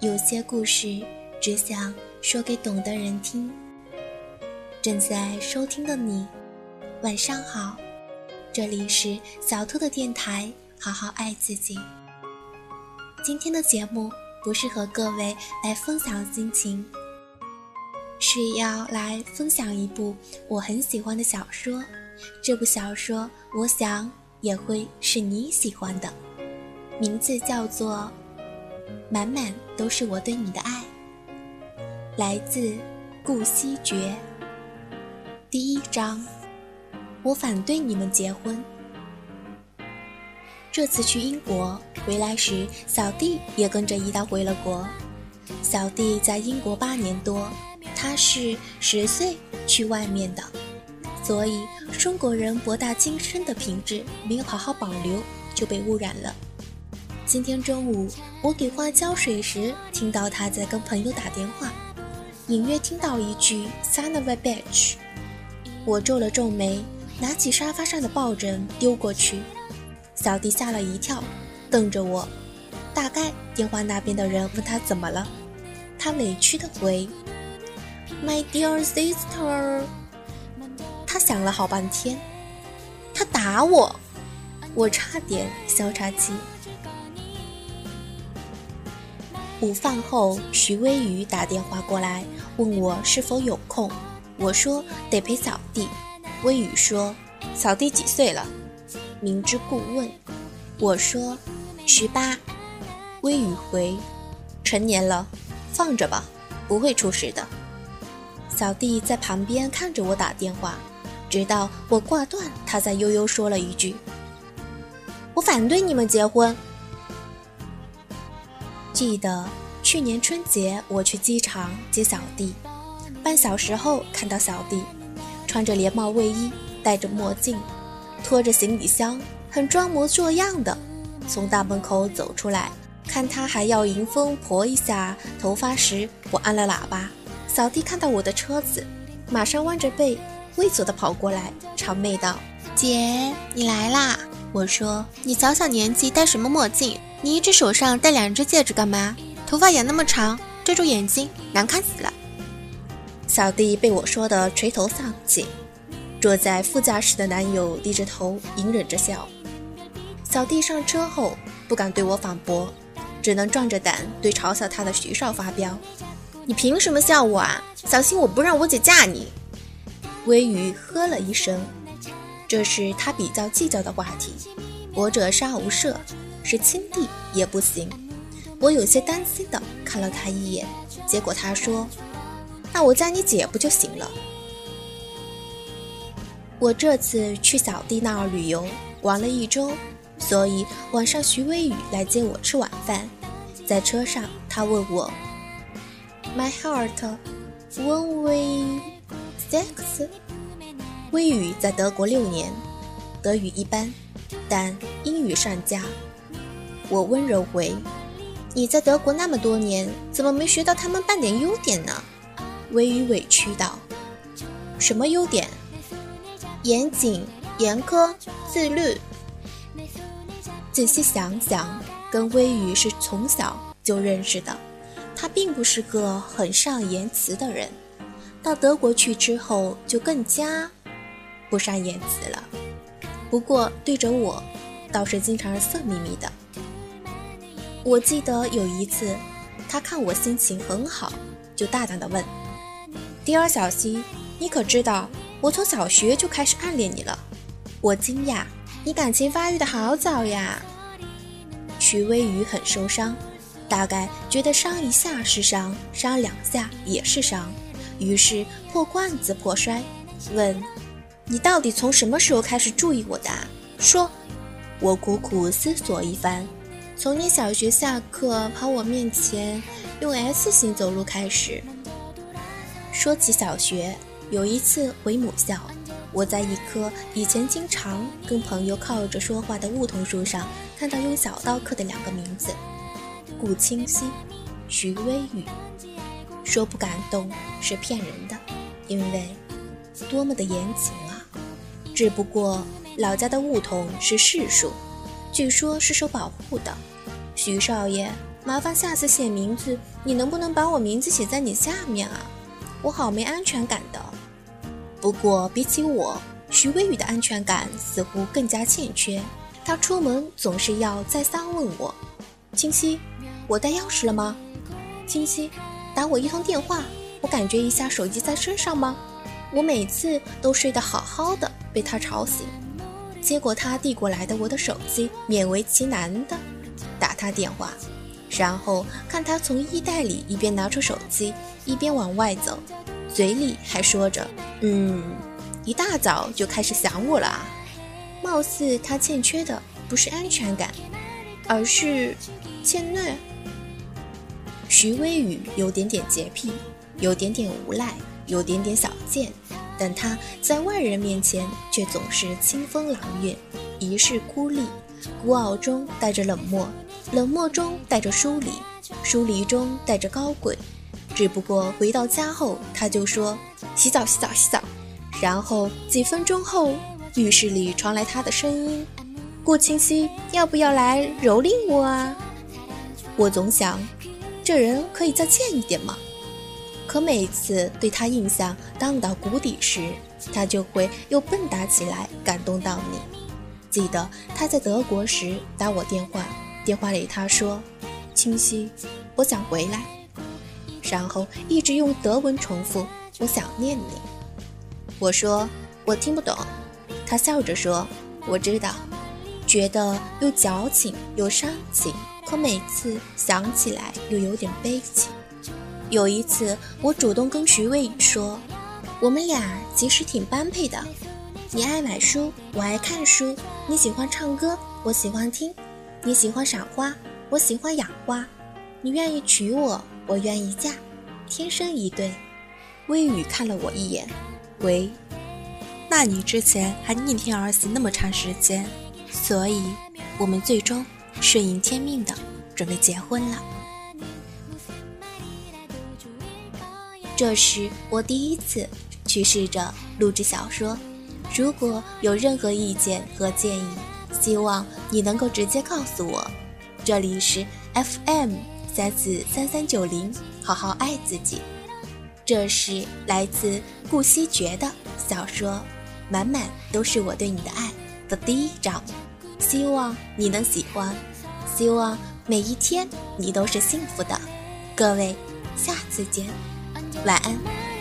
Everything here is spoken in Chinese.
有些故事只想说给懂的人听。正在收听的你，晚上好，这里是小兔的电台，好好爱自己。今天的节目不是和各位来分享心情，是要来分享一部我很喜欢的小说。这部小说，我想也会是你喜欢的，名字叫做。满满都是我对你的爱，来自顾惜觉。第一章，我反对你们结婚。这次去英国回来时，小弟也跟着一道回了国。小弟在英国八年多，他是十岁去外面的，所以中国人博大精深的品质没有好好保留，就被污染了。今天中午，我给花浇水时，听到他在跟朋友打电话，隐约听到一句 “son of a bitch”。我皱了皱眉，拿起沙发上的抱枕丢过去。小弟吓了一跳，瞪着我。大概电话那边的人问他怎么了，他委屈的回：“My dear sister。”他想了好半天，他打我，我差点消岔气。午饭后，徐微雨打电话过来，问我是否有空。我说得陪扫地。微雨说：“扫地几岁了？”明知故问。我说：“十八。”微雨回：“成年了，放着吧，不会出事的。”扫地在旁边看着我打电话，直到我挂断，他才悠悠说了一句：“我反对你们结婚。”记得去年春节，我去机场接小弟，半小时后看到小弟穿着连帽卫衣，戴着墨镜，拖着行李箱，很装模作样的从大门口走出来。看他还要迎风婆一下头发时，我按了喇叭。小弟看到我的车子，马上弯着背，猥琐的跑过来，谄媚道：“姐，你来啦！”我说：“你小小年纪戴什么墨镜？”你一只手上戴两只戒指干嘛？头发也那么长，遮住眼睛，难看死了。小弟被我说的垂头丧气，坐在副驾驶的男友低着头，隐忍着笑。小弟上车后不敢对我反驳，只能壮着胆对嘲笑他的徐少发飙：“你凭什么笑我啊？小心我不让我姐嫁你！”微雨呵了一声，这是他比较计较的话题。我者杀无赦。是亲弟也不行，我有些担心的看了他一眼，结果他说：“那我叫你姐不就行了？”我这次去小弟那儿旅游，玩了一周，所以晚上徐微雨来接我吃晚饭。在车上，他问我：“My heart, when we sex？” 微雨在德国六年，德语一般，但英语上佳。我温柔回：“你在德国那么多年，怎么没学到他们半点优点呢？”微雨委屈道：“什么优点？严谨、严苛、自律。”仔细想想，跟微雨是从小就认识的，他并不是个很善言辞的人。到德国去之后，就更加不善言辞了。不过对着我，倒是经常色眯眯的。我记得有一次，他看我心情很好，就大胆地问：“迪尔小西，你可知道我从小学就开始暗恋你了？”我惊讶：“你感情发育的好早呀！”徐微雨很受伤，大概觉得伤一下是伤，伤两下也是伤，于是破罐子破摔，问：“你到底从什么时候开始注意我的？说。”我苦苦思索一番。从你小学下课跑我面前用 S 型走路开始。说起小学，有一次回母校，我在一棵以前经常跟朋友靠着说话的梧桐树上，看到用小刀刻的两个名字：顾清溪、徐微雨。说不感动是骗人的，因为多么的严谨啊！只不过老家的梧桐是市树。据说是受保护的，徐少爷麻烦下次写名字，你能不能把我名字写在你下面啊？我好没安全感的。不过比起我，徐微雨的安全感似乎更加欠缺。他出门总是要再三问我：“清晰，我带钥匙了吗？清晰，打我一通电话，我感觉一下手机在身上吗？”我每次都睡得好好的，被他吵醒。接过他递过来的我的手机，勉为其难的打他电话。然后看他从衣袋里一边拿出手机，一边往外走，嘴里还说着：“嗯，一大早就开始想我了啊。”貌似他欠缺的不是安全感，而是欠虐。徐微雨有点点洁癖，有点点无赖，有点点小贱，但他在外人面前却总是清风朗月，一世孤立，孤傲中带着冷漠。冷漠中带着疏离，疏离中带着高贵。只不过回到家后，他就说：“洗澡，洗澡，洗澡。”然后几分钟后，浴室里传来他的声音：“顾清溪，要不要来蹂躏我啊？”我总想，这人可以再贱一点吗？可每次对他印象荡到谷底时，他就会又蹦跶起来，感动到你。记得他在德国时打我电话。电话里他说：“清晰，我想回来。”然后一直用德文重复：“我想念你。”我说：“我听不懂。”他笑着说：“我知道。”觉得又矫情又伤情，可每次想起来又有点悲情。有一次，我主动跟徐渭说：“我们俩其实挺般配的。你爱买书，我爱看书；你喜欢唱歌，我喜欢听。”你喜欢赏花，我喜欢养花。你愿意娶我，我愿意嫁，天生一对。微雨看了我一眼，喂，那你之前还逆天而行那么长时间，所以我们最终顺应天命的准备结婚了。这是我第一次去试着录制小说，如果有任何意见和建议。希望你能够直接告诉我，这里是 FM 三四三三九零，好好爱自己。这是来自顾惜觉的小说，满满都是我对你的爱的第一章，希望你能喜欢，希望每一天你都是幸福的。各位，下次见，晚安。